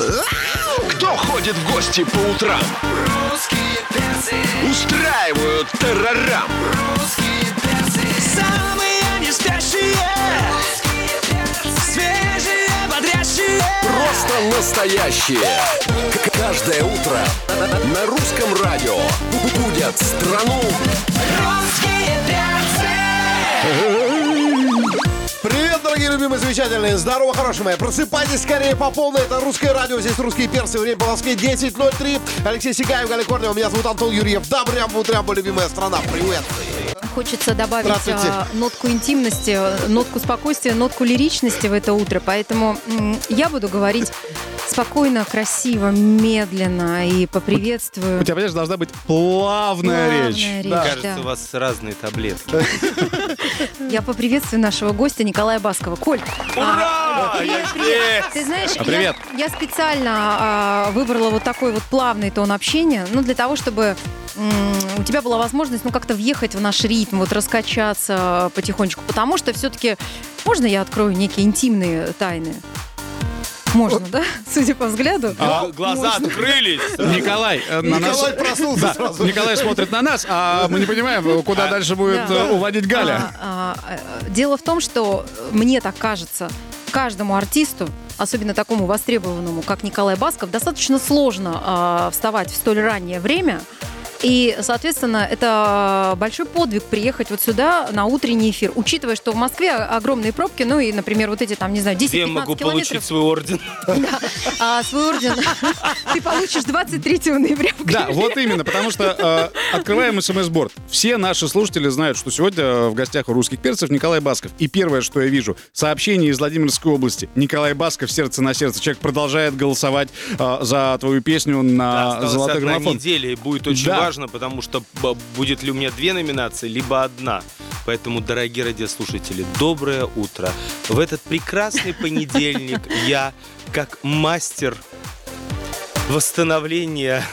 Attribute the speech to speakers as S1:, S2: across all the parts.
S1: Кто ходит в гости по утрам? Устраивают террорам.
S2: Самые не спящие Свежие, бодрящие
S1: Просто настоящие. Каждое утро на русском радио будят страну
S2: Русские перцы
S3: дорогие любимые, замечательные. Здорово, хорошие мои. Просыпайтесь скорее по полной. Это русское радио. Здесь русские перцы. Время по Москве 10.03. Алексей Сигаев, Галя Корнева. Меня зовут Антон Юрьев. Добрям утрям, любимая страна. Привет.
S4: Хочется добавить а, нотку интимности, нотку спокойствия, нотку лиричности в это утро. Поэтому я буду говорить спокойно, красиво, медленно и поприветствую.
S5: У тебя, понимаешь, должна быть плавная,
S4: Плавная
S5: речь.
S4: речь,
S5: Да.
S6: Кажется,
S4: да.
S6: у вас разные таблетки.
S4: Я поприветствую нашего гостя Николая Баскова. Коль,
S6: Ура!
S4: привет,
S6: Я
S4: привет. Ты знаешь,
S5: А, привет.
S4: Я, я специально а, выбрала вот такой вот плавный тон общения, ну, для того, чтобы у тебя была возможность, ну, как-то въехать в наш ритм, вот раскачаться потихонечку, потому что все-таки, можно я открою некие интимные тайны? Можно, да? Судя по взгляду.
S5: А,
S6: Глаза открылись.
S5: Николай, э, на нас...
S3: Николай проснулся
S5: Да,
S3: сразу.
S5: Николай смотрит на нас, а мы не понимаем, куда дальше будет
S4: Да.
S5: э, уводить Галя.
S4: А, а, э, дело в том, что мне так кажется, каждому артисту, особенно такому востребованному, как Николай Басков, достаточно сложно а, вставать в столь раннее время. И, соответственно, это большой подвиг приехать вот сюда на утренний эфир, учитывая, что в Москве огромные пробки, ну и, например, вот эти там, не знаю, 10-15
S6: Где я могу
S4: километров.
S6: получить свой орден?
S4: Да. А свой орден ты получишь 23 ноября в
S5: Да, вот именно, потому что э, открываем смс-борд. Все наши слушатели знают, что сегодня э, в гостях у русских перцев Николай Басков. И первое, что я вижу, сообщение из Владимирской области. Николай Басков, сердце на сердце. Человек продолжает голосовать э, за твою песню на
S6: Осталась
S5: золотой граммофон.
S6: неделя, и будет очень
S5: Да.
S6: важно, потому что будет ли у меня две номинации, либо одна. Поэтому, дорогие радиослушатели, доброе утро. В этот прекрасный понедельник я, как мастер восстановления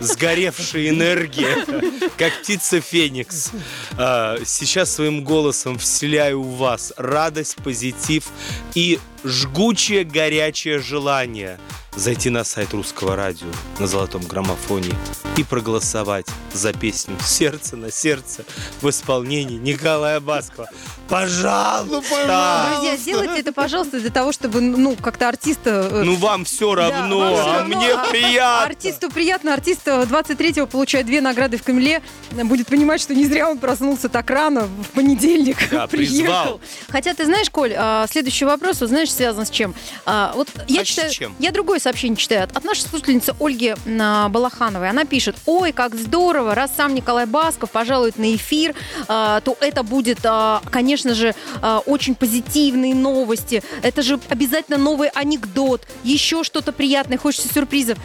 S6: сгоревшей энергии, как птица Феникс, а, сейчас своим голосом вселяю в вас радость, позитив и жгучее горячее желание зайти на сайт русского радио на золотом граммофоне и проголосовать за песню «Сердце на сердце» в исполнении Николая Баскова. Пожалуйста!
S4: Друзья, сделайте это, пожалуйста, для того, чтобы, ну, как-то артиста... э,
S6: Ну вам все равно,
S4: Да, вам всё
S6: а
S4: равно,
S6: мне
S4: а-
S6: приятно.
S4: Артисту приятно, артист 23-го получает две награды в Кремле, будет понимать, что не зря он проснулся так рано, в понедельник
S6: Да,
S4: приехал.
S6: призвал.
S4: Хотя, ты знаешь, Коль, а, следующий вопрос, вот знаешь, связан с чем? А, Вот я
S6: А
S4: читаю,
S6: чем?
S4: я другое сообщение читаю от, от нашей слушательницы Ольги а, Балахановой. Она пишет, ой, как здорово, раз сам Николай Басков пожалует на эфир, а, то это будет, а, конечно же, а, очень позитивные новости. Это же обязательно новый анекдот, еще что-то приятное, хочется сюрпризов.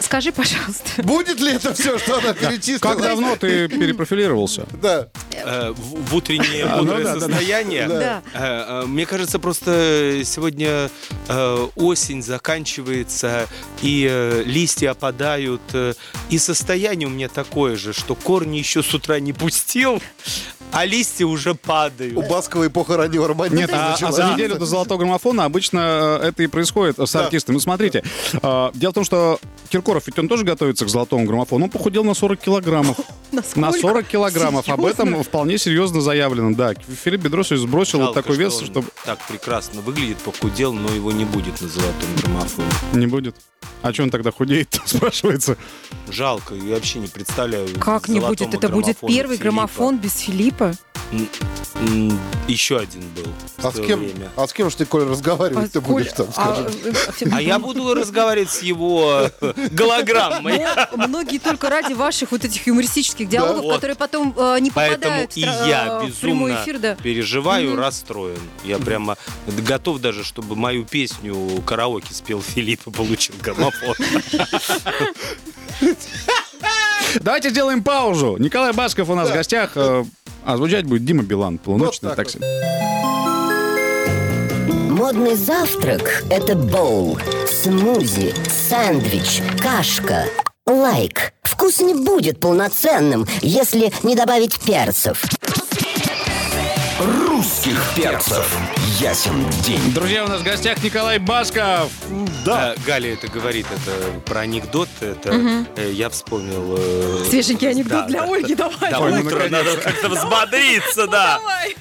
S4: Скажи, пожалуйста.
S3: Будет ли это все, что она перечислила?
S5: Как давно ты перепрофилировался?
S3: Да.
S6: Э, в, в утреннее
S5: А, ну
S6: бодрое состояние.
S4: Да.
S6: Э, э, Мне кажется, просто сегодня э, осень заканчивается, и э, листья опадают, э, и состояние у меня такое же, что корни еще с утра не пустил, а листья уже
S3: У
S6: падают.
S3: Баскова эпоха раннего романтизма
S5: Нет, а, а за неделю до золотого граммофона обычно э, это и происходит с
S3: Да.
S5: артистами. Ну, смотрите, э, дело в том, что Киркоров, ведь он тоже готовится к золотому граммофону. Он похудел на 40 килограммов. На
S4: Насколько?
S5: 40 килограммов. Об этом
S4: Серьезно?
S5: вполне серьезно заявлено. Да, Филипп Бедросович сбросил вот
S6: Жалко,
S5: такой вес,
S6: что
S5: чтобы...
S6: так прекрасно выглядит, похудел, но его не будет на золотом граммофоне.
S5: Не будет. А что он тогда худеет, спрашивается?
S6: Жалко, я вообще не представляю.
S4: Как не будет? Это будет первый
S6: Филиппа.
S4: граммофон без Филиппа.
S6: Еще один был
S3: А с кем,
S6: время.
S3: а с кем же ты, Коль, разговаривать ты
S4: А, Коль,
S3: будешь там,
S4: а,
S3: скажи?
S4: э,
S6: А я буду разговаривать с его э, голограммой.
S4: Но многие только ради ваших вот этих юмористических диалогов,
S6: Вот.
S4: которые потом э, не
S6: Поэтому
S4: попадают в
S6: и я
S4: э, в прямой
S6: безумно
S4: эфир, да.
S6: переживаю,
S4: Мгм.
S6: расстроен. Я прямо готов даже, чтобы мою песню караоке спел Филипп и получил граммофон.
S5: Давайте сделаем паузу. Николай Басков у нас в гостях. А звучать будет Дима Билан. Полуночное
S3: Вот так
S5: такси.
S7: Модный завтрак – это боул, смузи, сэндвич, кашка. Лайк. Вкус не будет полноценным, если не добавить перцев.
S1: Русских перцев. ясен день.
S5: Друзья, у нас в гостях Николай Басков.
S6: Да. Галя это говорит, это про анекдот, это э, я вспомнил... э,
S4: Свеженький анекдот
S6: да,
S4: для
S6: да,
S4: Ольги,
S6: да.
S4: давай.
S6: Да,
S5: ну,
S6: утро, надо как-то взбодриться, да.
S4: Давай.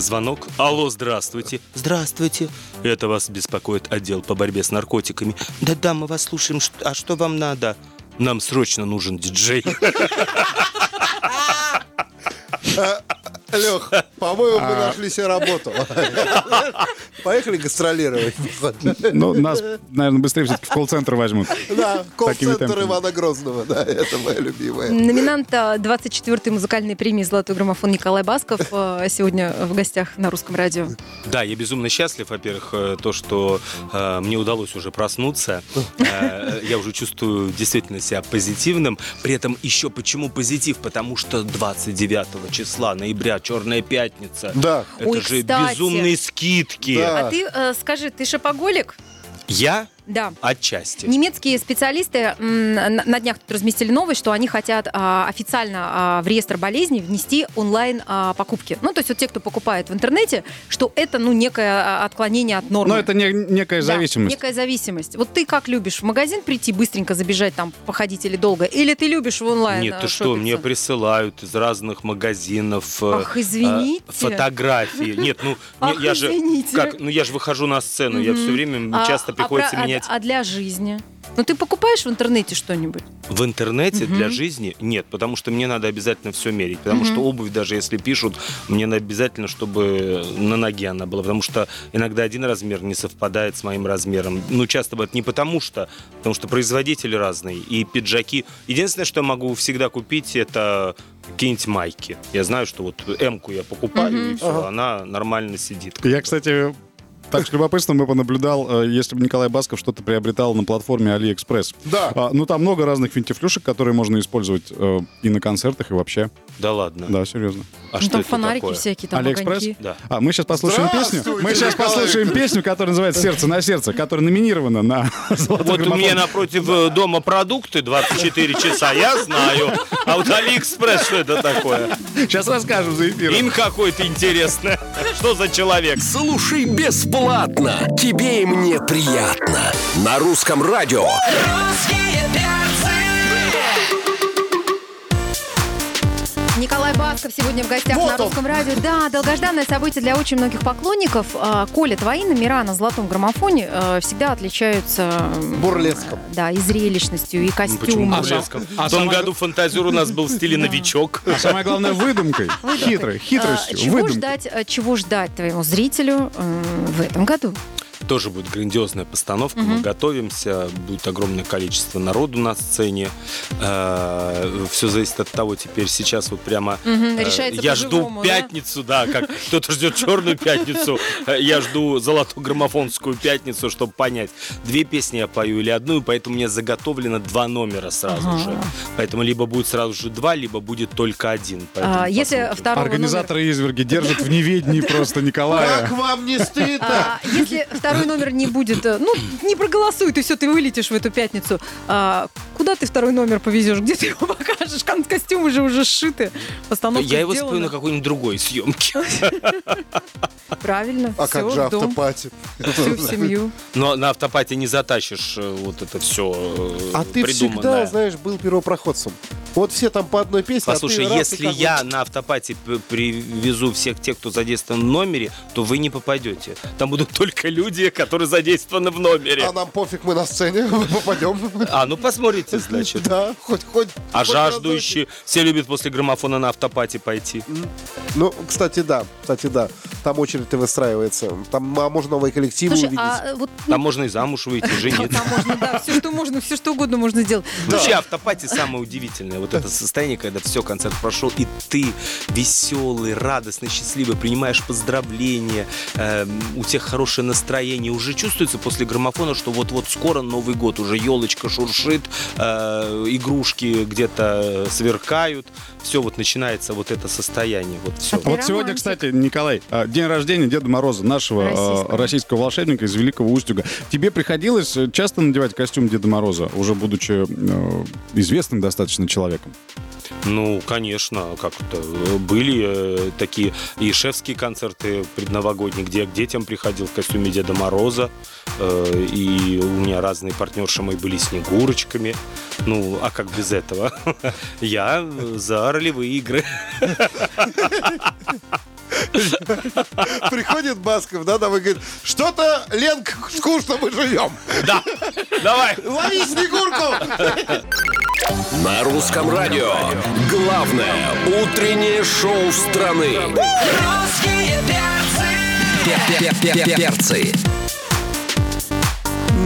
S6: Звонок. Алло, здравствуйте. Здравствуйте. Это вас беспокоит отдел по борьбе с наркотиками. Да-да, мы вас слушаем. А что вам надо? Нам срочно нужен диджей.
S3: Лех, по-моему, мы нашли себе работу. Поехали гастролировать.
S5: Ну, нас, наверное, быстрее все-таки в колл-центр возьмут.
S3: Да, колл-центр. Ивана Грозного. Да, это моя любимая.
S4: Номинант а, 24-й музыкальной премии «Золотой граммофон» Николай Басков а, сегодня в гостях на русском радио.
S6: Да, я безумно счастлив, во-первых, э, то, что э, мне удалось уже проснуться. Э, я уже чувствую действительно себя позитивным. При этом еще почему позитив? Потому что 29 числа ноября, Черная пятница.
S3: Да.
S6: Это
S4: Ой,
S6: же
S4: кстати.
S6: безумные скидки.
S3: Да.
S4: А ты э, скажи, ты шопоголик?
S6: Я
S4: Да.
S6: отчасти.
S4: Немецкие специалисты м, на днях тут разместили новость, что они хотят а, официально а, в реестр болезней внести онлайн а, покупки. Ну, то есть вот те, кто покупает в интернете, что это, ну, некое а, отклонение от нормы.
S5: Но это не- некая
S4: Да,
S5: зависимость.
S4: некая зависимость. Вот ты как любишь в магазин прийти, быстренько забежать там, походить или долго? Или ты любишь в онлайн
S6: Нет, ты
S4: э,
S6: что, мне присылают из разных магазинов э,
S4: Ах, извините.
S6: э, фотографии. Нет, ну
S4: Ах,
S6: я же
S4: извините.
S6: как, ну я же выхожу на сцену, я все время
S4: А-
S6: часто
S4: а
S6: приходится
S4: про- а-
S6: менять.
S4: А, для жизни? Ну, ты покупаешь в интернете что-нибудь?
S6: В интернете для жизни нет, потому что мне надо обязательно все мерить. Потому что обувь, даже если пишут, мне надо обязательно, чтобы на ноге она была. Потому что иногда один размер не совпадает с моим размером. Ну, часто бывает не потому что, потому что производители разные. И пиджаки. Единственное, что я могу всегда купить, это какие-нибудь майки. Я знаю, что вот М-ку я покупаю, и все, она нормально сидит.
S5: Я, кстати, так с любопытством бы понаблюдал, э, если бы Николай Басков что-то приобретал на платформе AliExpress.
S3: Да.
S5: А, ну, там много разных финтифлюшек, которые можно использовать э, и на концертах, и вообще.
S6: Да ладно.
S5: Да, серьезно.
S6: А
S4: ну,
S6: что
S4: там
S6: это
S4: фонарики
S6: такое?
S4: всякие, там
S5: Алиэкспресс?
S4: огоньки.
S6: Да.
S5: А, мы сейчас послушаем песню. Мы сейчас
S3: Николай.
S5: послушаем песню, которая называется «Сердце на сердце», которая номинирована на «Золотой
S6: Вот у
S5: граммофон».
S6: меня напротив э, дома продукты 24 часа, я знаю. А вот Алиэкспресс, что это такое?
S5: Сейчас расскажем за эфиром.
S6: Им какое-то интересное. Что за человек?
S1: Слушай бесплатно. Тебе и мне приятно. На русском радио.
S2: Русские
S4: Николай Басков сегодня в гостях
S3: Вот
S4: на
S3: он.
S4: русском радио. Да, долгожданное событие для очень многих поклонников. А, Коля, твои номера на золотом граммофоне э, всегда отличаются
S3: Бурлеском.
S4: Да, и зрелищностью, и
S6: Ну, Почему
S4: костюмом.
S6: бурлеском?
S5: а
S6: В том
S5: самое-
S6: году фантазер у нас был в стиле новичок.
S5: А самое главное, выдумкой. Хитрой,
S4: А,
S5: хитростью,
S4: чего
S5: выдумкой.
S4: ждать, чего ждать твоему зрителю в этом году?
S6: Тоже будет грандиозная постановка. Мы готовимся. Будет огромное количество народу на сцене. Все зависит от того, теперь сейчас вот прямо...
S4: Мгм,
S6: э, Я жду
S4: по-живому, да?
S6: пятницу, да, как кто-то ждет черную пятницу. э, Я жду золотую граммофонскую пятницу, чтобы понять, две песни я пою или одну, и поэтому у меня заготовлено два номера сразу же. Поэтому либо будет сразу же два, либо будет только один. Поэтому
S4: А, Если второго
S5: Организаторы изверги держат в неведении просто Николая.
S3: Как вам не
S4: номера-
S3: стыдно?
S4: А, если второй номер не будет, э, ну, не проголосует, и все, ты вылетишь в эту пятницу. А, куда ты второй номер повезешь? Где ты его покажешь? Кон- Костюмы же уже сшиты. Постановка
S6: Я его
S4: сделана.
S6: спою на какой-нибудь другой съемке.
S4: Правильно.
S3: А как же
S4: в дом,
S3: автопати?
S4: всю семью.
S6: Но на автопате не затащишь э, вот это все
S3: А ты всегда, знаешь, был первопроходцем. Вот все там по одной песне. а ты
S6: Послушай,
S3: раз и
S6: если
S3: как
S6: я на автопате привезу всех тех, кто задействован в номере, то вы не попадете. Там будут только люди, которые задействованы в номере.
S3: А нам пофиг, мы на сцене попадем.
S6: А, ну посмотрите, значит.
S3: Да, хоть, хоть.
S6: А
S3: хоть
S6: жаждущие, все любят после граммофона на автопате пойти.
S3: Ну, кстати, да, кстати, да. Там очередь-то выстраивается. Там а, можно новые коллективы
S4: Слушай,
S3: увидеть.
S4: а вот...
S6: Там можно и замуж выйти, жениться.
S4: там можно, да, все что можно, все что угодно можно сделать.
S6: Вообще, автопати самое удивительное. Вот это состояние, когда все, концерт прошел, и ты веселый, радостный, счастливый, принимаешь поздравления, эм, у тех хорошее настроение. Уже чувствуется после граммофона, что вот-вот скоро Новый год, уже елочка шуршит, э, игрушки где-то сверкают. Все, вот начинается вот это состояние. Вот все.
S4: Ты
S5: Вот сегодня, кстати, Николай, а, день рождения Деда Мороза, нашего а,
S4: Российского.
S5: российского волшебника из Великого Устюга. Тебе приходилось э, часто надевать костюм Деда Мороза, уже будучи э, известным достаточно человеком?
S6: Ну, конечно, как это. Были э, такие и шефские концерты предновогодние, где я к детям приходил в костюме Деда Мороза. Э, И у меня разные партнерши мои были снегурочками. Ну, а как без этого? Я за ролевые игры.
S3: Приходит Басков, да, там и говорит, что-то, Ленка, скучно мы живем.
S6: Да, давай.
S3: Лови Снегурку!
S1: На русском радио. Главное утреннее шоу страны.
S2: Русские перцы.
S1: Перцы.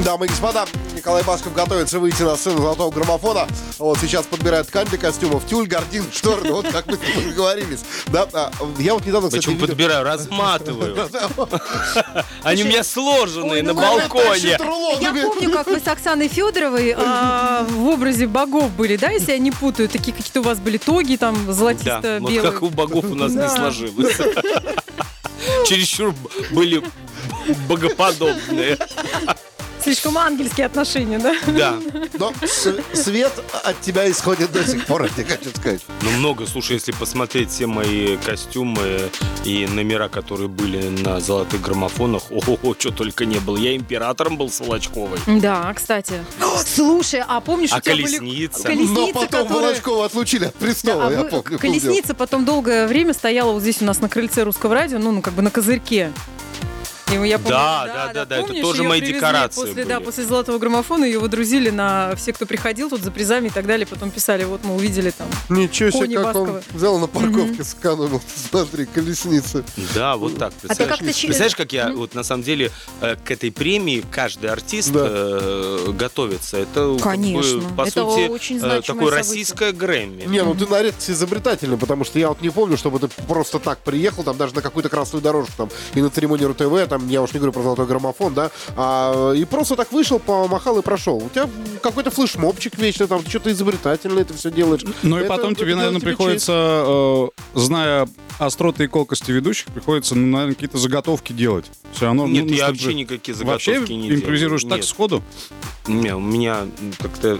S3: Дамы и господа, Николай Басков готовится выйти на сцену золотого граммофона. Вот сейчас подбирает ткань для костюмов, тюль, гардин, шторы, ну, вот как мы договорились. Да, а, я вот недавно, кстати,
S6: Почему
S3: видел-
S6: подбираю? Разматываю. Они у меня сложенные
S4: Ой,
S6: на
S4: ну,
S6: балконе.
S4: Я
S3: ну,
S4: помню, как вы с Оксаной Федоровой а, в образе богов были, да, если я не путаю, такие какие-то у вас были тоги там
S6: Да, вот
S4: золотисто-белые.
S6: как у богов у нас не
S4: Да.
S6: сложилось. Чересчур были богоподобные.
S4: Слишком ангельские отношения, да?
S6: Да.
S3: Но с- свет от тебя исходит до сих пор, я тебе хочу сказать.
S6: Ну, много. Слушай, если посмотреть все мои костюмы и номера, которые были на золотых граммофонах, ого, что только не было. Я императором был с Волочковой.
S4: Да, кстати. Слушай, а помнишь,
S6: А
S4: у тебя были
S6: колесница?
S4: колесницы,
S3: Но потом
S4: которые-
S3: Волочкова отлучили от престола,
S4: А
S3: я
S4: вы-
S3: помню.
S4: Колесница потом долгое время стояла вот здесь у нас на крыльце русского радио, ну, ну как бы на козырьке. И я помню,
S6: Да, да, да, да, это
S4: помнишь,
S6: тоже
S4: её
S6: мои декорации
S4: После, да,
S6: были.
S4: после золотого граммофона ее водрузили на все, кто приходил тут за призами и так далее. Потом писали, вот мы увидели там.
S3: Ничего себе, как он взял на парковке, сэкономил. Смотри, колесница.
S6: Да, вот так.
S4: А ты
S6: Представляешь,
S4: как-то щи-
S6: Представляешь, как я вот на самом деле э, к этой премии каждый артист
S3: Да.
S6: э, готовится. Это как
S4: Конечно.
S6: бы, по
S4: Это
S6: сути
S4: очень
S6: э, такое
S4: событие.
S6: российское Грэмми.
S3: Не, ну ты на редкость изобретательный, потому что я вот не помню, чтобы ты просто так приехал, там даже на какую-то красную дорожку, там, и на церемонию РТВ, там, я уж не говорю про золотой граммофон, да, а, и просто так вышел, помахал и прошел. У тебя какой-то флешмобчик вечно, там, ты что-то изобретательное это все делаешь.
S5: Ну и
S3: Это-
S5: потом
S3: это
S5: тебе, наверное,
S3: тебе
S5: приходится, э, зная остроты и колкости ведущих, приходится, ну, наверное, какие-то заготовки делать. Все равно.
S6: Нет,
S5: ну,
S6: я вообще никакие заготовки
S5: Вообще
S6: не
S5: импровизируешь
S6: делаю.
S5: так
S6: Нет.
S5: сходу?
S6: Не, у меня как-то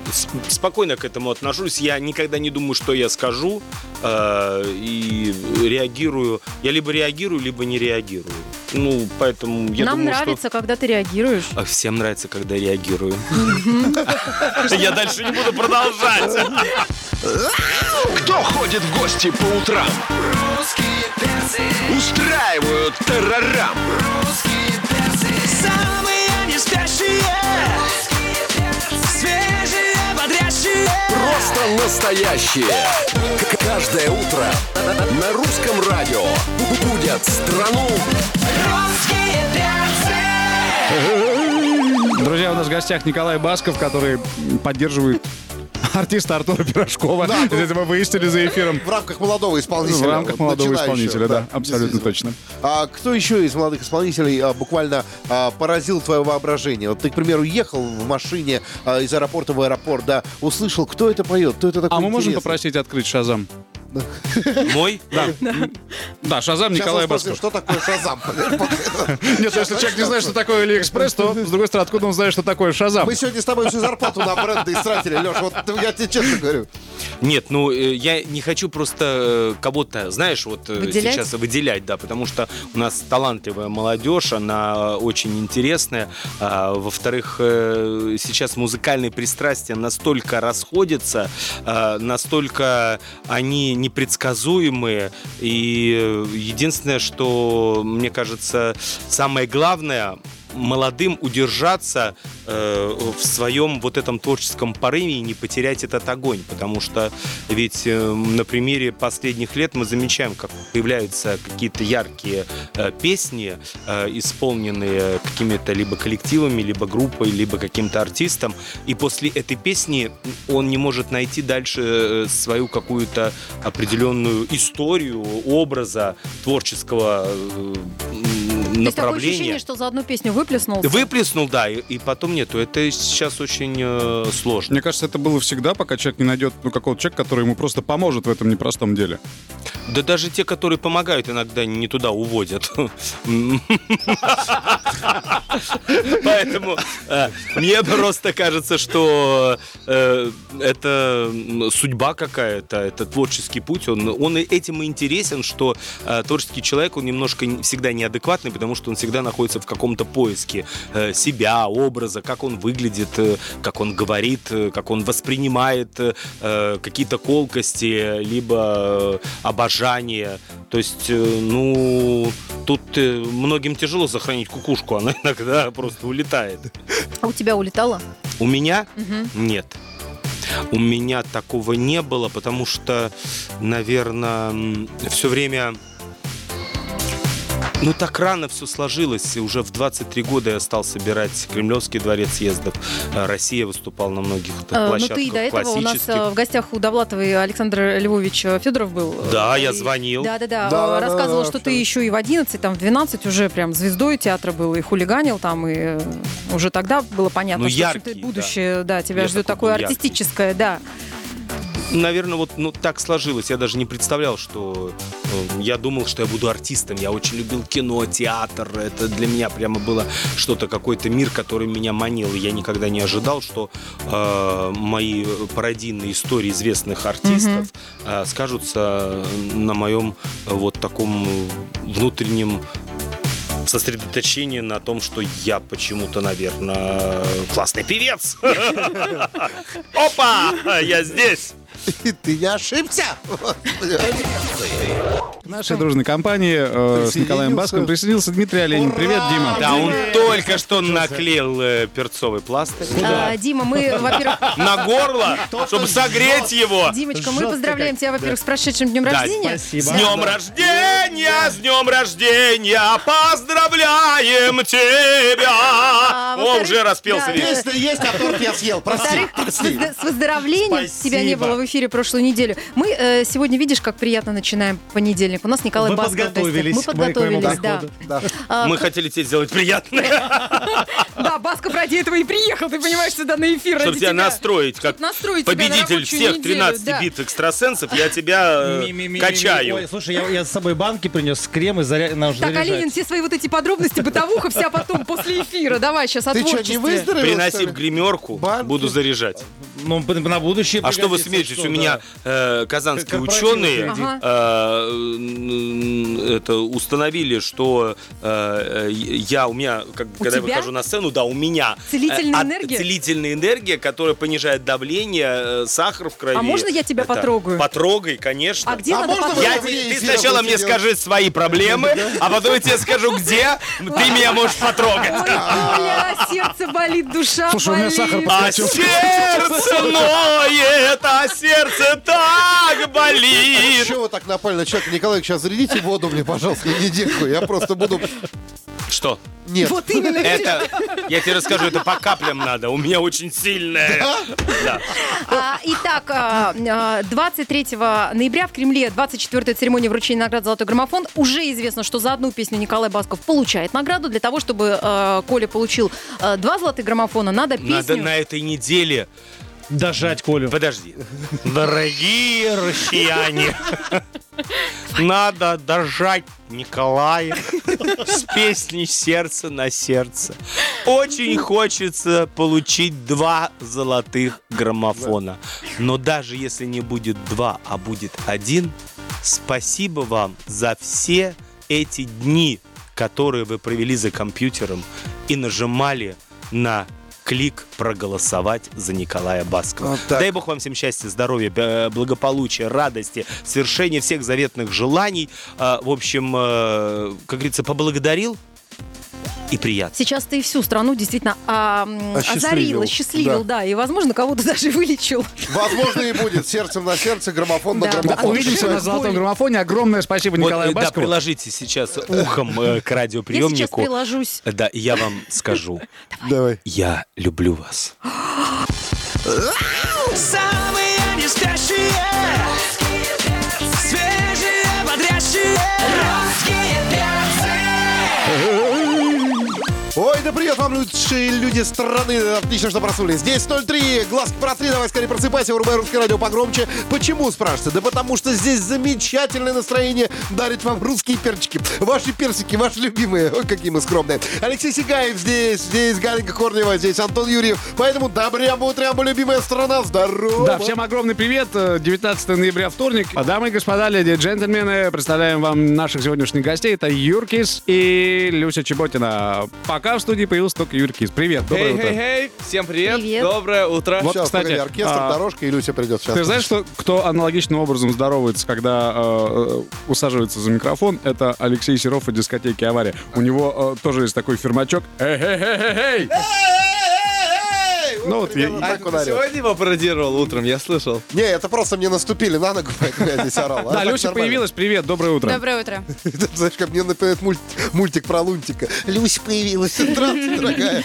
S6: спокойно к этому отношусь. Я никогда не думаю, что я скажу, э, и реагирую. Я либо реагирую, либо не реагирую. Ну, поэтому я
S4: Нам
S6: думаю,
S4: нравится, когда ты реагируешь.
S6: что... А всем нравится, когда я реагирую. Я дальше не буду продолжать.
S1: Кто ходит в гости по утрам?
S2: Русские перцы.
S1: Устраивают террорам.
S2: Русские перцы. Самые не спящие.
S1: Просто настоящие. Каждое утро на русском радио будет страну
S2: Русские перцы.
S5: Друзья, у нас в гостях Николай Басков, который поддерживает артиста Артура Пирожкова.
S3: Да,
S5: Это мы выяснили за эфиром.
S3: В рамках молодого исполнителя.
S5: В рамках
S3: вот,
S5: молодого исполнителя, да, абсолютно точно.
S3: А кто еще из молодых исполнителей а, буквально а, поразил твое воображение? Вот ты, к примеру, ехал в машине а, из аэропорта в аэропорт, да, услышал, кто это поет, кто это такой
S5: А мы можем попросить открыть Shazam?
S6: Мой?
S5: Да. Да,
S3: Shazam
S5: Николай Басков.
S3: что такое Shazam?
S5: Нет, если человек не знает, что такое Алиэкспресс, то, с другой стороны, откуда он знает, что такое Shazam?
S3: Мы сегодня с тобой всю зарплату на бренды истратили, Леш, вот я тебе честно говорю.
S6: Нет, ну э, я не хочу просто э, кого-то, знаешь, вот э,
S4: Выделять?
S6: сейчас выделять, да, потому что у нас талантливая молодежь, она очень интересная. А, во-вторых, сейчас музыкальные пристрастия настолько расходятся, а, настолько они непредсказуемые. И э, единственное, что мне кажется, самое главное молодым удержаться э, в своем вот этом творческом порыве и не потерять этот огонь, потому что ведь э, на примере последних лет мы замечаем, как появляются какие-то яркие э, песни, э, исполненные какими-то либо коллективами, либо группой, либо каким-то артистом, и после этой песни он не может найти дальше э, свою какую-то определенную историю образа творческого э, м,
S4: То есть такое
S6: направление.
S4: ощущение, что за одну песню выплеснул.
S6: Выплеснул, да, и, и потом нету. Это сейчас очень э, сложно.
S5: Мне кажется, это было всегда, пока человек не найдет ну, какого-то человека, который ему просто поможет в этом непростом деле.
S6: Да даже те, которые помогают, иногда не туда уводят. Поэтому э, мне просто кажется, что э, это судьба какая-то, это творческий путь. Он, этим и интересен, что э, творческий человек, он немножко не- всегда неадекватный, потому что он всегда находится в каком-то поиске э, себя, образа, как он выглядит, э, как он говорит, э, как он воспринимает какие-то колкости, либо обожание. То есть, ну, тут многим тяжело сохранить кукушку, она иногда просто улетает.
S4: А у тебя улетало?
S6: У меня нет. У меня такого не было, потому что, наверное, все время... Ну, так рано все сложилось. И Уже в 23 года я стал собирать Кремлевский дворец съездов. А Россия выступал на многих
S4: Э, Ну
S6: площадках
S4: ты и до этого у нас э, в гостях у Довлатовой Александр Львович э, Федоров был.
S6: Да,
S4: Э,
S6: я
S4: и-
S6: звонил.
S4: Да-да-да.
S3: Да, да,
S4: э, Рассказывал,
S3: да,
S4: что
S3: да,
S4: ты еще и в 11, там в 12 уже прям звездой театра был и хулиганил там, и э, уже тогда было понятно,
S6: Ну,
S4: что
S6: яркий,
S4: будущее, да, тебя
S6: Я
S4: ждет такое
S6: яркий.
S4: артистическое, да.
S6: Наверное, вот ну, так сложилось. Я даже не представлял, что... э, я думал, что я буду артистом. Я очень любил кино, театр. Это для меня прямо было что-то, какой-то мир, который меня манил. И я никогда не ожидал, что э, мои пародийные истории известных артистов э, скажутся на моем э, вот таком внутреннем сосредоточении на том, что я почему-то, наверное, классный певец. Опа! Я здесь!
S3: И ты не ошибся.
S5: К нашей дружной компании э, с Николаем. Баском присоединился Дмитрий Оленин. Привет, Дима.
S6: Да, он только что наклеил э, перцовый пластырь
S4: А, Дима, мы, во-первых,
S6: на горло, чтобы согреть его.
S4: Димочка, мы поздравляем тебя, во-первых, с прошедшим днем
S6: Да,
S4: рождения.
S6: С днем рождения, с днем рождения, поздравляем тебя.
S4: А,
S6: О,
S4: во-вторых,
S6: уже распелся
S4: да,
S6: весь.
S3: Песня есть, а торт я съел. Прости,
S4: Во-вторых, с,
S3: прости.
S4: возда- с выздоровлением тебя не было в эфире прошлую неделю. Мы э, сегодня, видишь, как приятно начинаем понедельник. У нас Николай
S8: Мы
S4: Басков
S8: подготовились
S4: Мы подготовились, да. А,
S6: Мы хотели тебе сделать приятное,
S4: Да, Басков ради этого и приехал, ты понимаешь, сюда на эфир
S6: чтобы тебя настроить, как победитель всех
S4: неделю,
S6: 13
S4: да.
S6: бит экстрасенсов. Я тебя э, качаю.
S8: Слушай, я, с собой банки принес, крем и заря... нам же
S4: Так. Оленин, все свои вот эти подробности, бытовуха вся потом после эфира. Давай сейчас о
S3: Ты что, не выздоровел,
S6: Приноси в гримерку, буду заряжать.
S8: Ну, на будущее
S6: А что вы смеетесь?
S8: что,
S6: У меня
S8: да.
S6: э, казанские ученые э, м, это установили, что э, э, я у меня, как,
S4: У
S6: когда я
S4: тебя?
S6: выхожу на сцену, да, у меня
S4: Целительная
S6: э,
S4: энергия?
S6: целительная энергия, которая понижает давление, э, сахар в крови.
S4: А можно я тебя
S6: Это-
S4: потрогаю?
S6: Потрогай, конечно.
S4: А где
S3: А
S4: надо
S3: можно
S4: потрогать?
S6: Я ты
S3: эфир
S6: сначала мне скажи свои проблемы, а потом я тебе скажу, где ты меня можешь потрогать.
S4: Сердце болит, душа
S5: Слушай, у меня сахар
S6: А сердце ноет, а сердце так болит.
S3: Чего вы так напали на человека? Николай, сейчас зарядите воду мне, пожалуйста, на недельку. Я просто буду...
S6: Что?
S3: Нет.
S4: Вот именно.
S6: Это, я тебе расскажу, это по каплям надо. У меня очень сильное. Да.
S4: А, Итак, а, а, 23 ноября в Кремле 24-я церемония вручения наград «Золотой граммофон». Уже известно, что за одну песню Николай Басков получает награду. Для того, чтобы Коля получил два «Золотых граммофона», надо песню...
S6: Надо на этой неделе.
S8: Дожать Колю.
S6: Подожди. Дорогие россияне, надо дожать Николая с песней «Сердце на сердце». Очень хочется получить два золотых граммофона. Но даже если не будет два, а будет один, спасибо вам за все эти дни, которые вы провели за компьютером и нажимали на клик проголосовать за Николая Баскова.
S3: Вот так.
S6: Дай Бог вам всем счастья, здоровья, б- благополучия, радости, свершения всех заветных желаний. А, В общем, э, как говорится, поблагодарил и приятно.
S4: Сейчас ты всю страну действительно а, озарил, осчастливил, да. и, возможно, кого-то даже вылечил.
S3: Возможно, и будет. Сердцем на сердце, граммофон на
S4: Да.
S3: граммофон.
S5: Увидимся на золотом граммофоне. Огромное спасибо
S6: Вот,
S5: Николаю
S6: э, да,
S5: Баскову.
S6: приложите сейчас ухом э, к
S4: Я сейчас
S6: радиоприемнику.
S4: приложусь.
S6: Да, и я вам скажу,
S3: Давай.
S6: я люблю вас.
S2: Самые не спящие
S3: Ладненько, привет вам, лучшие люди страны. Отлично, что проснулись. Здесь 03, глазки протри, давай скорее просыпайся, врубай русское радио погромче. Почему, спрашивается? Да потому что здесь замечательное настроение дарит вам русские перчики. Ваши персики, ваши любимые. Ой, какие мы скромные. Алексей Сигаев здесь, здесь Галенька Корнева, здесь Антон Юрьев. Поэтому добрям утрям, любимая страна, здорово.
S5: Да, всем огромный привет. Э, 19 ноября, вторник. А, Дамы и господа, леди и джентльмены, представляем вам наших сегодняшних гостей. Это Юркис и Люся Чеботина. Пока в студии появился только Юркис. Привет, доброе
S9: Эй,
S5: утро.
S9: эй, эй, всем привет,
S4: Привет.
S9: доброе утро.
S5: Вот,
S3: Сейчас,
S5: кстати,
S3: погоди, оркестр,
S5: а,
S3: дорожка, и Люся придет сейчас.
S5: Ты знаешь, что, кто аналогичным образом здоровается, когда э, э, усаживается за микрофон? Это Алексей Серов и дискотеки «Авария». У него э, тоже есть такой фирмачок. Эй-эй-эй-эй! Ну вот, я-
S3: так орёт.
S9: сегодня его пародировал утром, я слышал.
S3: Не, это просто мне наступили на ногу, поэтому я здесь орал. А
S5: Да, Люся появилась. Привет, доброе утро.
S10: Доброе утро.
S3: Знаешь, как мне напоминает мульт- мультик про Лунтика. Люся появилась. Здравствуй, дорогая.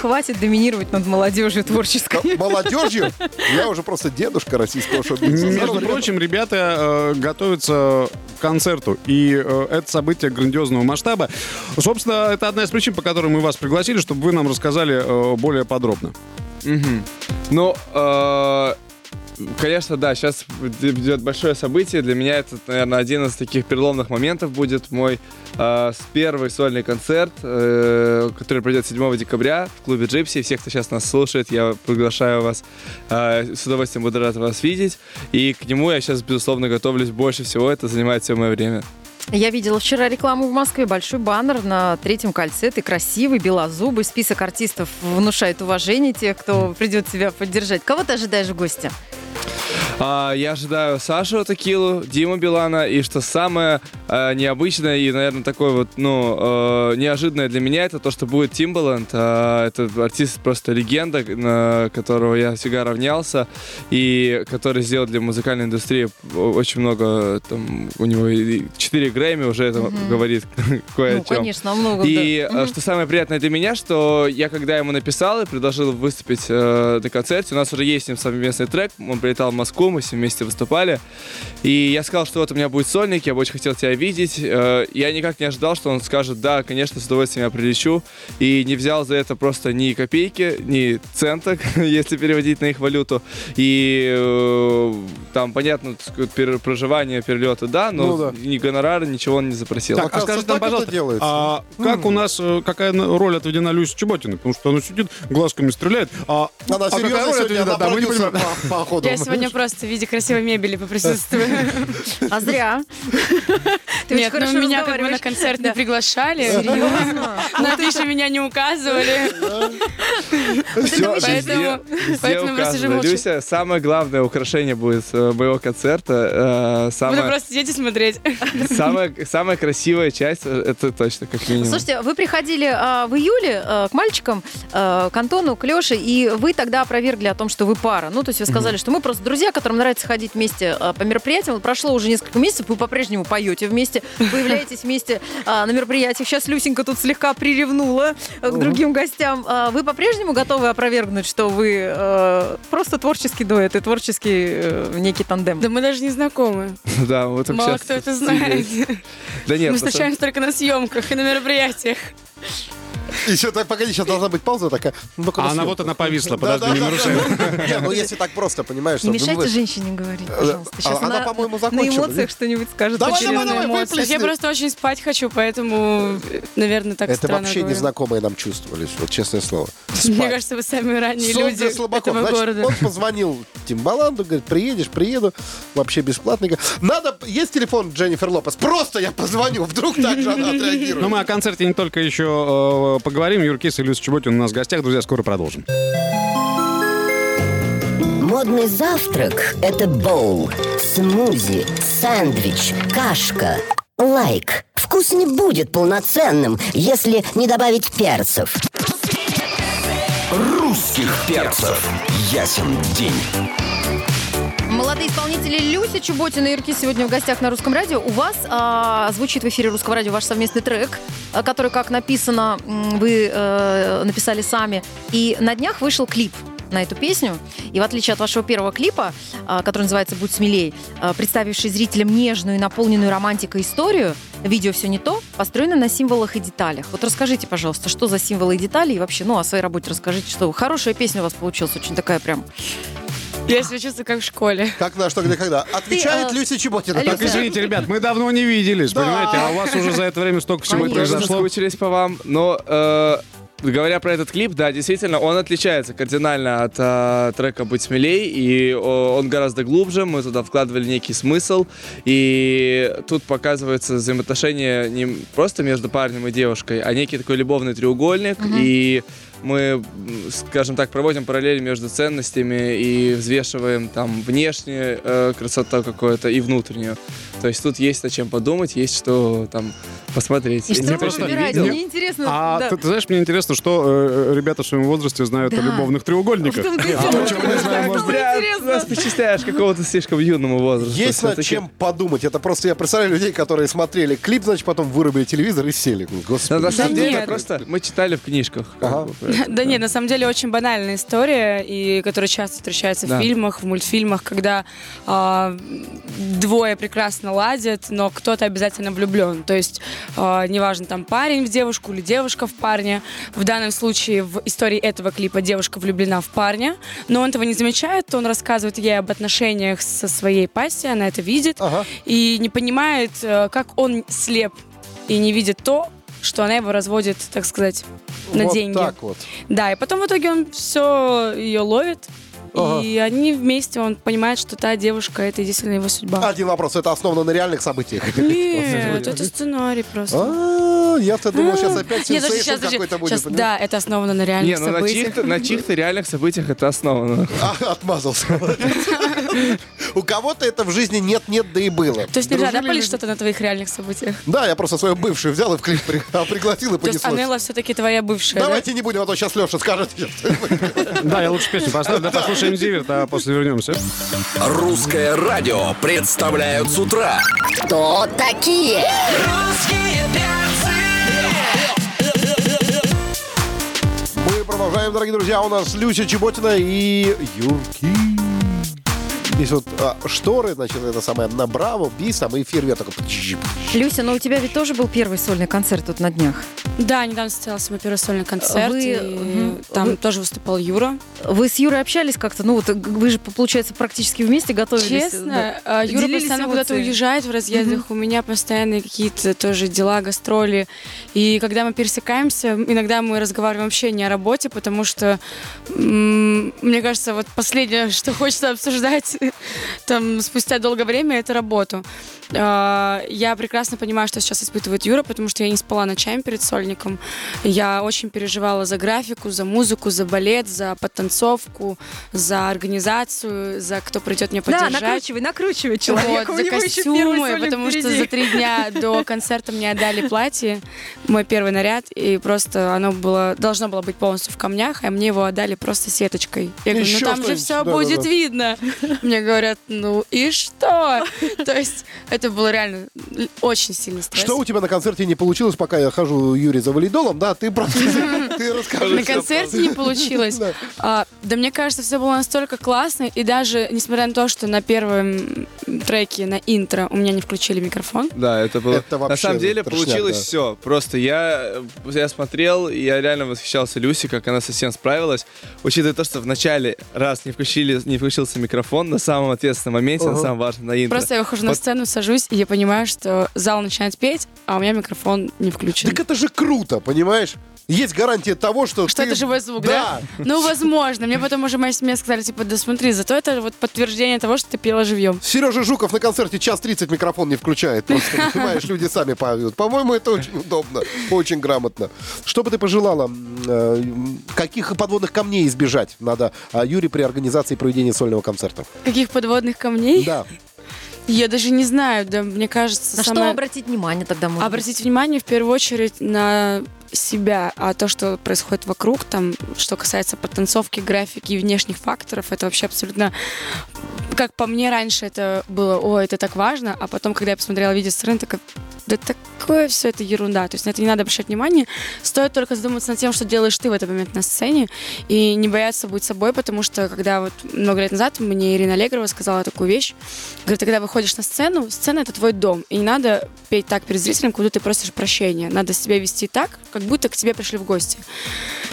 S4: Хватит доминировать над молодежью творческой.
S3: Молодежью? Я уже просто дедушка российского шоу-бизнеса.
S5: Между прочим, ребята э, готовятся к концерту, и э, это событие грандиозного масштаба. Собственно, это одна из причин, по которой мы вас пригласили, чтобы вы нам рассказали э, более подробно.
S9: Мгм. Ну, э, конечно, да, сейчас идет большое событие. Для меня это, наверное, один из таких переломных моментов будет. Мой э, первый сольный концерт, э, который пройдет 7 декабря в клубе Джипси. Всех, кто сейчас нас слушает, я приглашаю вас. э, с удовольствием буду рад вас видеть. И к нему я сейчас, безусловно, готовлюсь больше всего. Это занимает все мое время.
S4: Я видела вчера рекламу в Москве, большой баннер на третьем кольце. Ты красивый, белозубый. Список артистов внушает уважение тех, кто придет тебя поддержать. Кого ты ожидаешь в гости?
S9: А, я ожидаю Сашу Такилу, Диму Билана, и что самое э, необычное и, наверное, такое вот, ну, э, неожиданное для меня, это то, что будет Тимбаланд. это артист просто легенда, на которого я всегда равнялся, и который сделал для музыкальной индустрии очень много, там, у него и 4 Грэмми уже это говорит кое о
S4: Ну,
S9: чем.
S4: конечно, о многом,
S9: И
S4: да.
S9: э, что самое приятное для меня, что я когда ему написал и предложил выступить на концерте, у нас уже есть с ним совместный трек, он прилетал в Москву, мы с ним вместе выступали, и я сказал, что вот у меня будет сольник, я бы очень хотел тебя видеть, Э, я никак не ожидал, что он скажет, да, конечно, с удовольствием я прилечу, и не взял за это просто ни копейки, ни центок, если переводить на их валюту, и э, там, понятно, проживание, перелеты, да, но
S3: Ну да.
S9: ни гонорара, ничего он не запросил.
S5: Так, а
S3: Оказывается,
S5: скажи нам, пожалуйста,
S3: делается.
S5: а как у нас, э, какая роль отведена Люсе Чеботиной? Потому что она сидит, глазками стреляет. А,
S3: Она
S5: а какая
S3: серьезно
S5: роль отведена? Да, мы не понимаем.
S10: Я сегодня просто в виде красивой мебели поприсутствую.
S4: А зря. Ты
S10: Нет, ну меня как бы на концерт не приглашали.
S4: Серьезно?
S10: На афише меня не указывали. Поэтому-
S9: указано.
S10: молча.
S9: Люся, самое главное украшение будет э, моего концерта. э,
S10: Буду просто сидеть и смотреть.
S9: самая, самая красивая часть, э, это точно, как минимум.
S4: Слушайте, вы приходили а, в июле к мальчикам, к Антону, к Леше, и вы тогда опровергли о том, что вы пара. Ну, то есть вы сказали, что мы просто друзья, которым нравится ходить вместе а, по мероприятиям. Вот прошло уже несколько месяцев, вы по-прежнему поете вместе, появляетесь вместе а, на мероприятиях. Сейчас Люсенька тут слегка приревнула э, к другим гостям. А, Вы по-прежнему готовы опровергнуть, что вы э, просто творческий дуэт и творческий э, некий тандем?
S10: Да мы даже не знакомы.
S9: Да, вот так
S10: Мало кто это знает.
S9: Да нет,
S10: Мы встречаемся только на съемках и на мероприятиях.
S3: Еще так, погоди, сейчас должна быть пауза такая. Ну-ка,
S5: А
S3: на
S5: она вот она повисла, подожди, не нарушай.
S3: Не, ну если так просто, понимаешь,
S4: Не
S3: что...
S4: мешайте
S3: ну,
S4: женщине говорить, пожалуйста.
S3: а
S4: Сейчас
S3: она, по-моему,
S4: на
S3: закончила,
S4: эмоциях
S3: нет?
S4: что-нибудь скажет.
S3: Давай, давай, давай,
S10: эмоциях. Я просто очень спать хочу, поэтому, наверное, так
S3: Это вообще незнакомые нам чувствовались, вот честное слово.
S10: Мне кажется, вы самые ранние люди этого города.
S3: он позвонил Тимбаланду, говорит, приедешь, приеду, вообще бесплатно. Надо, есть телефон Дженнифер Лопес? Просто я позвоню, вдруг так же она
S5: Ну,
S3: отреагирует.
S5: мы о концерте не только еще э, поговорим. Юркис и Люся Чеботина у нас в гостях. Друзья, скоро продолжим.
S7: Модный завтрак – это боул, смузи, сэндвич, кашка. Лайк. Вкус не будет полноценным, если не добавить перцев.
S1: Русских перцев. Ясен день.
S4: Молодые исполнители Люся Чеботина и Ирки сегодня в гостях на Русском радио. У вас а, звучит в эфире Русского радио ваш совместный трек, а, который, как написано, вы э, написали сами. И на днях вышел клип на эту песню. И в отличие от вашего первого клипа, а, который называется «Будь смелей», а, представивший зрителям нежную и наполненную романтикой историю, видео «Все не то» построено на символах и деталях. Вот расскажите, пожалуйста, что за символы и детали, и вообще, ну, о своей работе расскажите, что хорошая песня у вас получилась, очень такая прям...
S10: Я себя чувствую как в школе.
S3: Как на что, где, когда. Отвечает
S4: э,
S3: Люся Чеботина.
S4: Люся.
S5: Так, извините, ребят, мы давно не виделись, понимаете? А у вас уже за это время столько всего
S4: Конечно.
S9: Тоже
S5: произошло.
S9: соскучились по вам. Но э, говоря про этот клип, да, действительно, он отличается кардинально от э, трека «Будь смелей», и о, он гораздо глубже, мы туда вкладывали некий смысл, и тут показывается взаимоотношение не просто между парнем и девушкой, а некий такой любовный треугольник, и мы, скажем так, проводим параллели между ценностями и взвешиваем там внешнюю э, красоту какую-то и внутреннюю. То есть тут есть над чем подумать, есть что там посмотреть.
S4: И что вы
S9: просто
S4: выбираете? Мне интересно.
S5: А
S4: да.
S5: ты, ты знаешь, мне интересно, что э, ребята в своем возрасте знают о
S4: Да.
S5: любовных треугольниках. А
S4: дело.
S5: то, чего мы не знаем, может быть.
S9: Зря
S10: интересно.
S9: нас причисляешь какого-то слишком юному возрасту.
S3: Есть над чем подумать. Это просто я представляю людей, которые смотрели клип, значит, потом вырубили телевизор и сели. Господи.
S9: на самом деле просто мы читали в книжках.
S3: Ага.
S10: Да нет, на самом деле очень банальная история, и которая часто встречается в фильмах, в мультфильмах, когда а, двое прекрасно ладят, но кто-то обязательно влюблен. То есть а, неважно, там парень в девушку или девушка в парня. В данном случае в истории этого клипа девушка влюблена в парня, но он этого не замечает, он рассказывает ей об отношениях со своей пассией, она это видит
S3: Ага.
S10: и не понимает, э, как он слеп и не видит то, что она его разводит, так сказать, на
S3: вот
S10: деньги.
S3: так вот.
S10: Да, и потом в итоге он все ее ловит,
S3: Ага.
S10: и они вместе, он понимает, что та девушка это действительно его судьба.
S3: Один вопрос. Это основано на реальных событиях?
S10: Нет, это сценарий просто.
S3: А, я-то думал, сейчас опять
S10: Нет, даже
S3: сенсейшн
S10: сейчас, даже-
S3: какой-то будет.
S10: сейчас,
S3: понимаешь?
S10: да, это основано на реальных
S9: Не, ну на
S10: событиях.
S9: чьих-то, на чьих-то реальных событиях это основано.
S3: А, отмазался. У кого-то это в жизни нет-нет, да и было.
S10: То есть нельзя, да,
S3: люди?
S10: что-то на твоих реальных событиях?
S3: Да, я просто свою бывшую взял и в клип а, пригласил и
S10: То есть
S3: понеслось.
S10: Анелла все-таки твоя бывшая, да?
S3: Давайте не будем, а то сейчас Леша скажет.
S5: Да, я лучше песню поставлю, да послушаем Зиверт, а после вернемся.
S1: Русское радио представляют с утра.
S7: Кто такие?
S2: Русские
S3: Мы продолжаем, дорогие друзья. У нас Люся Чеботина и Юрки. Здесь вот а, шторы, значит, это самое на Браво, бис, там и фейерверк такой.
S4: Люся, но у тебя ведь тоже был первый сольный концерт тут на днях.
S10: Да, недавно состоялся мой первый сольный концерт.
S4: Вы-
S10: и
S4: мгм.
S10: Там
S4: Вы-
S10: тоже выступал Юра.
S4: Вы с Юрой общались как-то? Ну вот вы же, получается, практически вместе готовились.
S10: Честно, а, Юра
S4: Делились
S10: постоянно куда-то уезжает в разъездах, у меня постоянно какие-то тоже дела, гастроли. И когда мы пересекаемся, иногда мы разговариваем вообще не о работе, потому что, м, мне кажется, вот последнее, что хочется обсуждать там спустя долгое время, это работу. А, Я прекрасно понимаю, что сейчас испытывает Юра, потому что я не спала ночами перед сольником. Я очень переживала за графику, за музыку, за балет, за подтанцовку, за организацию, за кто придет
S4: Да,
S10: поддержать.
S4: накручивай, накручивай человека.
S10: Вот, за костюмы, потому что
S4: впереди.
S10: за три дня до концерта мне отдали платье, мой первый наряд, и просто оно было должно было быть полностью в камнях, а мне его отдали просто сеточкой. Я говорю,
S3: Еще
S10: ну там же все
S3: да-да-да.
S10: будет видно. Мне говорят, ну и что? То есть это было реально очень сильный стресс.
S3: Что у тебя на концерте не получилось, пока я хожу Юрий за валидолом, да? Ты просто ты расскажи.
S10: На концерте не получилось.
S3: Да.
S10: А, да мне кажется, все было настолько классно, и даже несмотря на то, что на первом треке, на интро, у меня не включили микрофон,
S9: Да, это было.
S3: Это
S9: на самом деле
S3: трешняк,
S9: получилось
S3: да.
S9: все. Просто я, я смотрел, и я реально восхищался Люси, как она совсем справилась. Учитывая то, что в начале раз не включили, не включился микрофон на самом ответственном моменте, на самом важном, на интро.
S10: Просто я выхожу на сцену, сажусь, и я понимаю, что зал начинает петь, а у меня микрофон не включен.
S3: Так это же круто, понимаешь? Есть гарантия того, что
S10: Что
S3: ты-
S10: это живой звук, да? Ну, возможно. Мне потом уже моя семья сказали, типа, да смотри, зато это вот подтверждение того, что ты пела живьем.
S3: Сережа Жуков на концерте час 30 микрофон не включает. Просто, понимаешь, люди сами поют. По-моему, это очень удобно, очень грамотно. Что бы ты пожелала, э, каких подводных камней избежать надо а, Юре при организации проведения сольного концерта?
S10: Каких подводных камней?
S3: Да.
S10: Я даже не знаю, да, мне кажется,
S4: На что
S10: самое-
S4: обратить внимание тогда быть?
S10: Обратить внимание в первую очередь на себя, а то, что происходит вокруг, там, что касается подтанцовки, графики и внешних факторов, это вообще абсолютно как по мне раньше это было, о, это так важно, а потом, когда я посмотрела видео с сцены, такая, да такое все это ерунда. То есть на это не надо обращать внимание. Стоит только задуматься над тем, что делаешь ты в этот момент на сцене, и не бояться быть собой, потому что когда вот много лет назад мне Ирина Аллегрова сказала такую вещь, говорит, когда выходишь на сцену, сцена это твой дом, и не надо петь так перед зрителем, куда ты просишь прощения. Надо себя вести так, как будто к тебе пришли в гости.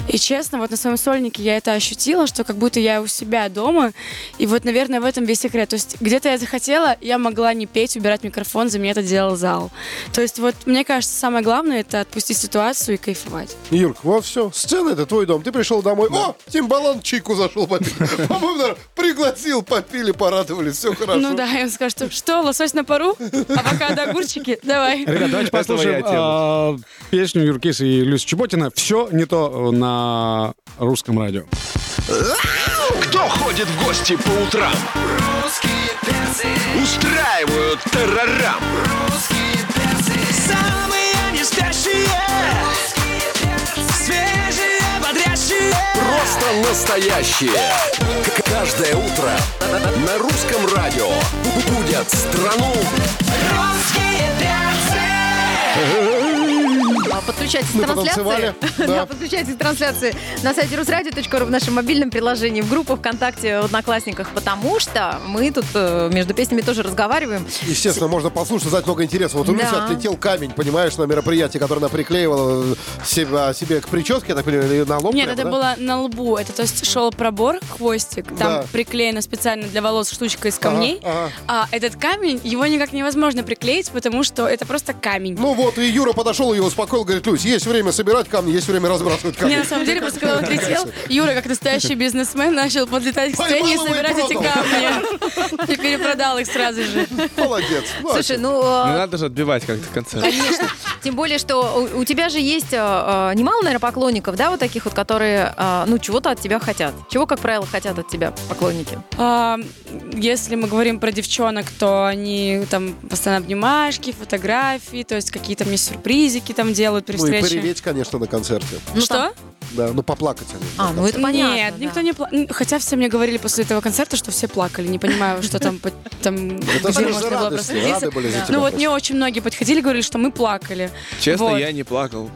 S10: И честно, вот на своем сольнике я это ощутила, что как будто я у себя дома, и вот, наверное, в этом весь секрет. То есть где-то я захотела, я могла не петь, убирать микрофон, за меня это делал зал. То есть вот мне кажется, самое главное это отпустить ситуацию и кайфовать.
S3: Юрк, вот все. Сцена это твой дом. Ты пришел домой. О, Тимбалан чайку зашел попить. По-моему, пригласил, попили, порадовались. Все хорошо.
S10: Ну да, он скажет, что, что, лосось на пару? Авокадо, огурчики? Давай.
S5: Ребят, давайте послушаем а, песню Юркиса и Люси Чеботина «Все не то» на русском радио.
S1: Кто ходит в гости по утрам?
S2: Русские перцы,
S1: Устраивают террорам.
S2: русские перцы, самые не спящие, свежие, бодрящие.
S1: Просто настоящие. Каждое утро на русском радио будят страну
S2: Русские перцы.
S4: Подключайтесь
S3: Мы
S4: к трансляции.
S3: да.
S4: Да, подключайтесь к трансляции на сайте русрадио.ру в нашем мобильном приложении, в группах ВКонтакте, в Одноклассниках, потому что мы тут э, между песнями тоже разговариваем.
S3: Естественно, можно послушать, узнать много интересного. Вот у
S4: Да.
S3: Люси отлетел камень, понимаешь, на мероприятии, которое она приклеивала себя, себе к прическе, я так понимаю, или на лоб.
S10: Нет,
S3: прямо,
S10: это
S3: да?
S10: было на лбу. Это то есть шел пробор, хвостик. Там
S3: Да.
S10: приклеена специально для волос штучка из камней.
S3: ага.
S10: А этот камень, его никак невозможно приклеить, потому что это просто камень.
S3: Ну вот, и Юра подошел, его успокоил, говорит, Люсь, есть время собирать камни, есть время разбрасывать камни.
S10: Не, на самом деле, просто когда он летел, Юра, как настоящий бизнесмен, начал подлетать к сцене и собирать эти камни. И перепродал их сразу же.
S3: Молодец.
S4: Слушай, ну, э,
S9: надо же отбивать как-то концерт.
S4: Конечно. Тем более, что у, у тебя же есть э, э, немало, наверное, поклонников, да, вот таких вот, которые, э, ну, чего-то от тебя хотят. Чего, как правило, хотят от тебя поклонники?
S10: А, Если мы говорим про девчонок, то они там постоянно обнимашки, фотографии, то есть какие-то мне сюрпризики там делают при
S3: ну и пореветь, конечно, на концерте.
S4: Ну,
S10: Что?
S4: там-
S3: Да, ну поплакать они.
S4: А, ну это понятно.
S10: Нет,
S4: да.
S10: никто не плакал. Хотя все мне говорили после этого концерта, что все плакали. Не понимаю, что там, там
S3: Это
S10: где можно было проследиться.
S3: рады были за тебя
S10: Ну вот мне очень многие подходили, говорили, что мы плакали.
S9: Честно,
S10: Вот.
S9: я не плакал.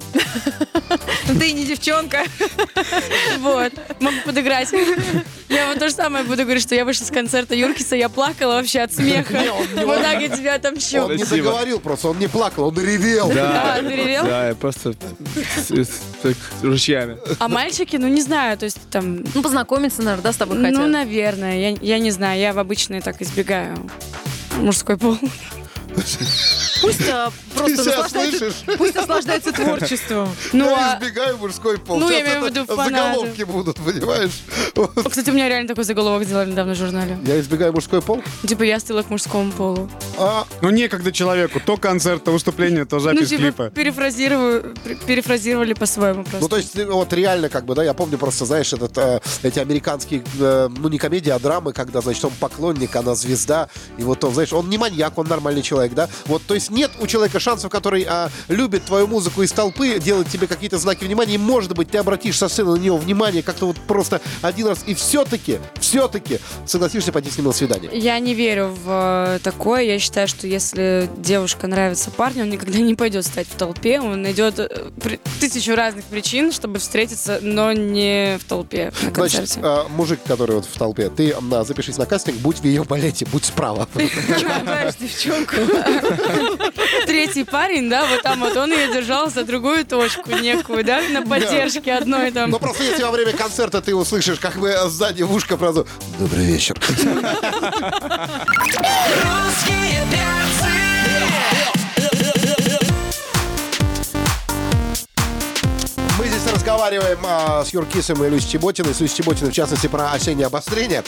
S4: Ну, Ты не девчонка.
S10: Вот. Могу подыграть. Я вот то же самое буду говорить, что я вышла с концерта Юркиса, я плакала вообще от смеха. Вот так я тебя отомщу.
S3: Он не договорил просто, он не плакал, он ревел.
S10: А, ты ревел?
S9: Да, я просто так, ручьями.
S10: А мальчики, ну не знаю, то есть там...
S4: Ну, познакомиться, наверное, да, с тобой хотят?
S10: Ну, наверное, я, я не знаю, я в обычные так избегаю мужской пол.
S4: Пусть а, просто наслаждается,
S3: слышишь?
S4: пусть наслаждается творчеством.
S10: Ну,
S3: я
S10: а-
S3: избегаю мужской пол.
S10: Ну, я имею в виду фанаты.
S3: заголовки будут, понимаешь?
S10: Кстати, у меня реально такой заголовок сделали недавно в журнале.
S3: Я избегаю мужской пол?
S10: Типа я стыла к мужскому полу.
S3: А,
S5: Ну, некогда человеку. То концерт, то выступление, то
S10: Ну,
S5: запись
S10: типа
S5: клипа.
S10: перефразирую, пер- перефразировали по-своему просто.
S3: ну, то есть, ты вот реально, как бы, да, я помню просто, знаешь, этот, э, эти американские, э, ну, не комедии, а драмы, когда, значит, он поклонник, она звезда, и вот он, знаешь, он не маньяк, он нормальный человек, да? Вот, то есть нет у человека шансов, который а, любит твою музыку из толпы, делать тебе какие-то знаки внимания, и, может быть, ты обратишь со сцены на него внимание как-то вот просто один раз, и все-таки, все-таки согласишься пойти с ним на свидание.
S10: Я не верю в э, такое. Я считаю, что если девушка нравится парню, он никогда не пойдет стать в толпе. Он найдет э, тысячу разных причин, чтобы встретиться, но не в толпе на
S3: Значит,
S10: концерте.
S3: а, мужик, который вот в толпе, ты м, запишись на кастинг, будь в ее балете, будь справа.
S4: Знаешь, девчонку.
S10: Третий парень, да, вот там вот он ее держал за другую точку некую, да, на поддержке одной там.
S3: Но просто если во время концерта ты услышишь, как бы сзади в ушко сразу «Добрый вечер».
S2: Русские
S3: разговариваем а, с Юркисом и Люсей Чеботиной. С Люсей Чеботиной, в частности, про осеннее обострение.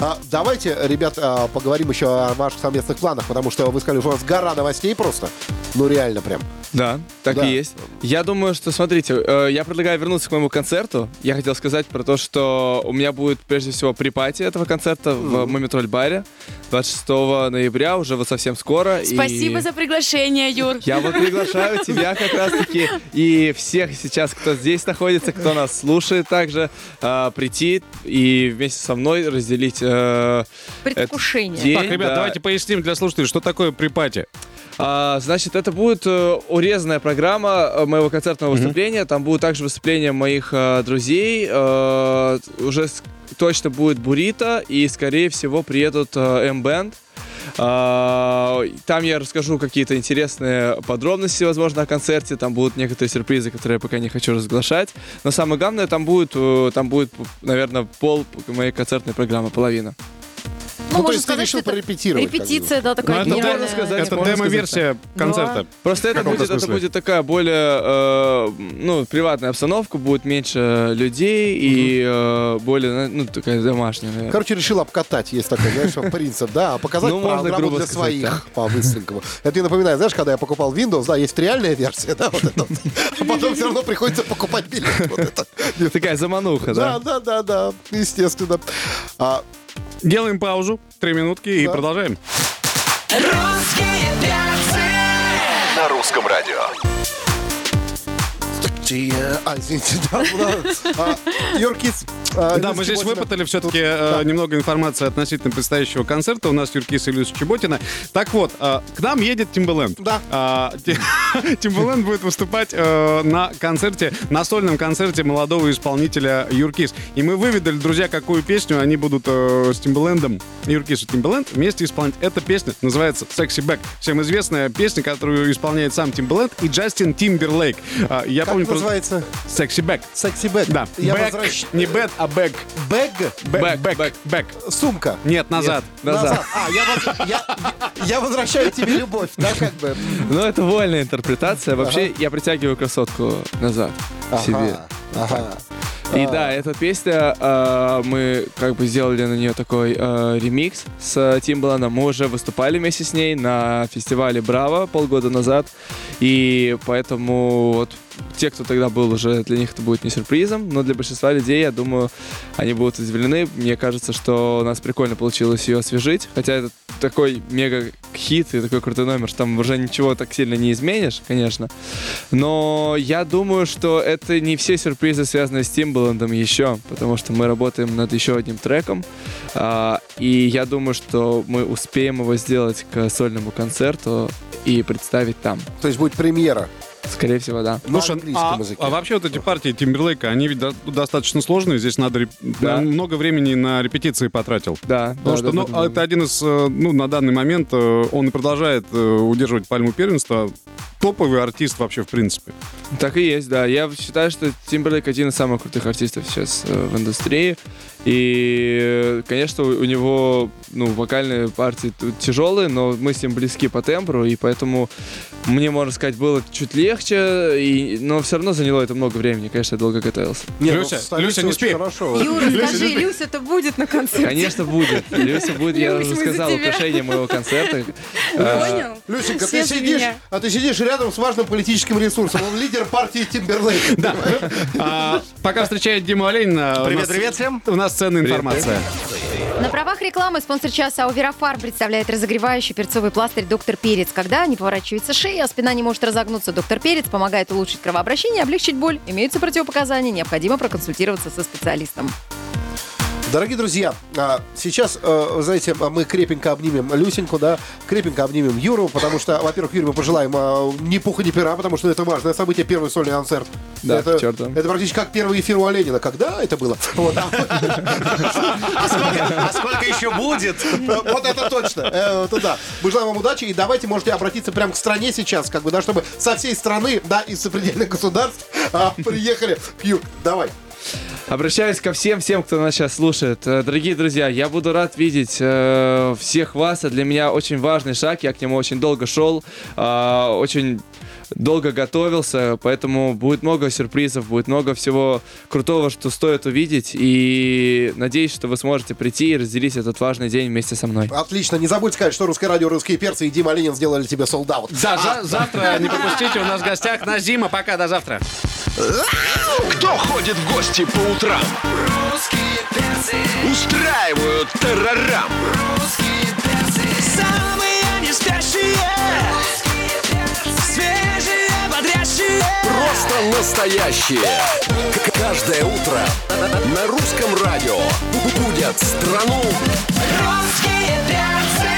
S3: А, Давайте, ребят, а, поговорим еще о ваших совместных планах, потому что вы сказали, что у вас гора новостей просто. Ну, реально прям.
S9: Да, так
S3: Да.
S9: и есть. Я думаю, что, смотрите, э, я предлагаю вернуться к моему концерту. Я хотел сказать про то, что у меня будет, прежде всего, припати этого концерта в Мумитроль баре 26 ноября, уже вот совсем скоро. и-
S10: Спасибо за приглашение, Юр.
S9: Я вот приглашаю тебя как раз-таки и всех сейчас, кто здесь находится, кто нас слушает также, э, прийти и вместе со мной разделить э,
S4: Предвкушение.
S9: день,
S5: Так, ребят,
S9: да.
S5: давайте поясним для слушателей, что такое припати.
S9: А, значит, это будет э, урезанная программа э, моего концертного выступления. Там будут также выступления моих э, друзей. Э, уже с- точно будет Бурита и, скорее всего, приедут э, M-Band. А, Там я расскажу какие-то интересные подробности, возможно, о концерте. Там будут некоторые сюрпризы, которые я пока не хочу разглашать. Но самое главное, там будет, э, там будет, наверное, пол моей концертной программы, половина.
S3: Ну, то
S4: можно
S3: есть ты
S4: сказать,
S3: решил
S4: это
S3: бы.
S4: Репетиция, да, такая
S5: Ну, это
S9: можно сказать.
S5: Это
S9: можно
S5: демо-версия концерта.
S9: Просто это будет, это будет такая более, э, ну, приватная обстановка, будет меньше людей и э, более, ну, такая домашняя, наверное.
S3: Короче, решил обкатать, есть такой, знаешь, принцип, да, а показать
S9: Ну, можно
S3: программу
S9: грубо
S3: для
S9: сказать,
S3: своих по-быстренькому. Это мне напоминает, знаешь, когда я покупал Windows, да, есть реальная версия, да, вот это. А потом все равно приходится покупать билет. Вот это.
S9: Такая замануха, да?
S3: Да, да, да, да, естественно. А,
S5: Делаем паузу, три минутки и продолжаем.
S2: Русские перцы.
S1: На русском радио.
S3: Те- А, извините, да, да. А, Юркис. а,
S5: Да, мы здесь выпытали все-таки
S3: да.
S5: немного информации относительно предстоящего концерта. У нас Юркис и Люся Чеботина. Так вот, э, к нам едет Тимбаленд.
S3: Да.
S5: Тимбаленд будет выступать э, на концерте, на сольном концерте молодого исполнителя Юркис. И мы выведали, друзья, какую песню они будут э, с Тимбалендом, Юркис и Тимбаленд вместе исполнять. Эта песня называется «Sexy Back». Всем известная песня, которую исполняет сам Тимбаленд и Джастин Тимберлейк. А, Я помню.
S3: Называется?
S5: «Sexy Back».
S3: Sexy back.
S5: Да,
S3: Я
S5: Back.
S3: возвращ-
S5: не bad, а back.
S3: Bag?
S5: Back,
S9: Back,
S5: back, back.
S3: Сумка.
S5: Нет, назад.
S9: Назад.
S3: А, я, воз- я, я возвращаю тебе любовь, да, как бы.
S9: Ну, это вольная интерпретация. Вообще, я притягиваю красотку назад к себе.
S3: Ага, ага.
S9: И да, эта песня, э, мы как бы сделали на нее такой э, ремикс с Тимбаланом. Мы уже выступали вместе с ней на фестивале Браво полгода назад. И поэтому вот те, кто тогда был уже, для них это будет не сюрпризом. Но для большинства людей, я думаю, они будут удивлены. Мне кажется, что у нас прикольно получилось ее освежить. Хотя это такой мега хит и такой крутой номер, что там уже ничего так сильно не изменишь, конечно. Но я думаю, что это не все сюрпризы, связанные с Тимбаландом еще, потому что мы работаем над еще одним треком. а, и я думаю, что мы успеем его сделать к сольному концерту и представить там.
S3: То есть будет премьера.
S9: Скорее всего, да.
S3: На
S5: Слушай, а,
S3: языке.
S5: а вообще вот эти партии Тимберлейка, они ведь до- достаточно сложные. Здесь надо реп-
S9: Да.
S5: много времени на репетиции потратил.
S9: Да.
S5: Потому
S9: да,
S5: что,
S9: да,
S5: ну,
S9: да, да.
S5: это один из, э, ну, на данный момент э, он и продолжает э, удерживать пальму первенства. Топовый артист вообще, в принципе.
S9: Так и есть, да. Я считаю, что Тимберлейк один из самых крутых артистов сейчас в индустрии. И, конечно, у него ну, вокальные партии тут тяжелые, но мы с ним близки по тембру, и поэтому мне, можно сказать, было чуть легче, и, но все равно заняло это много времени. Конечно, я долго готовился.
S3: Не, ну,
S5: Люся,
S3: столице
S5: Люся, не спи.
S3: Хорошо.
S4: Юра, скажи, Люся, это будет на концерте?
S9: Конечно, будет. Люся будет, я уже сказал, украшение моего концерта. А,
S10: Понял?
S3: Люсенька, ты сидишь, а ты сидишь рядом с важным политическим ресурсом. Он лидер партии Тимберлейк. Да.
S5: А, пока встречает Диму Оленина. у нас-
S6: привет всем.
S5: У нас ценная информация.
S4: На правах рекламы спонсор часа Ауверофар представляет разогревающий перцовый пластырь «Доктор Перец». Когда не поворачивается шея, а спина не может разогнуться, «Доктор Перец» помогает улучшить кровообращение, облегчить боль. Имеются противопоказания, необходимо проконсультироваться со специалистом.
S3: Дорогие друзья, а, сейчас, э, знаете, мы крепенько обнимем Люсеньку, да, крепенько обнимем Юру, потому что, во-первых, Юре мы пожелаем а, ни пуха, ни пера, потому что это важное событие, первый сольный концерт.
S9: Да,
S3: это, это практически как первый эфир у Оленина. Когда это было? А
S6: А сколько еще будет?
S3: Вот это точно. Э, Это да. Мы желаем вам удачи. И давайте можете обратиться прямо к стране сейчас, как бы, да, чтобы со всей страны, да, из сопредельных государств а, приехали. Юр, давай.
S9: Обращаюсь ко всем, всем, кто нас сейчас слушает. Э, Дорогие друзья, я буду рад видеть э, всех вас. Для меня очень важный шаг. Я к нему очень долго шел. Э, очень долго готовился, поэтому будет много сюрпризов, будет много всего крутого, что стоит увидеть. И надеюсь, что вы сможете прийти и разделить этот важный день вместе со мной.
S3: Отлично. Не забудь сказать, что русское радио, русские перцы и Дима Ленин сделали тебе солдат.
S5: Да, за- завтра не пропустите, у нас в гостях Назима. Пока, до завтра.
S1: Кто ходит в гости по утрам?
S10: Русские перцы,
S1: Устраивают террорам.
S10: русские перцы, самые не спящие,
S1: Просто настоящие. Каждое утро на русском радио будят страну русские перцы.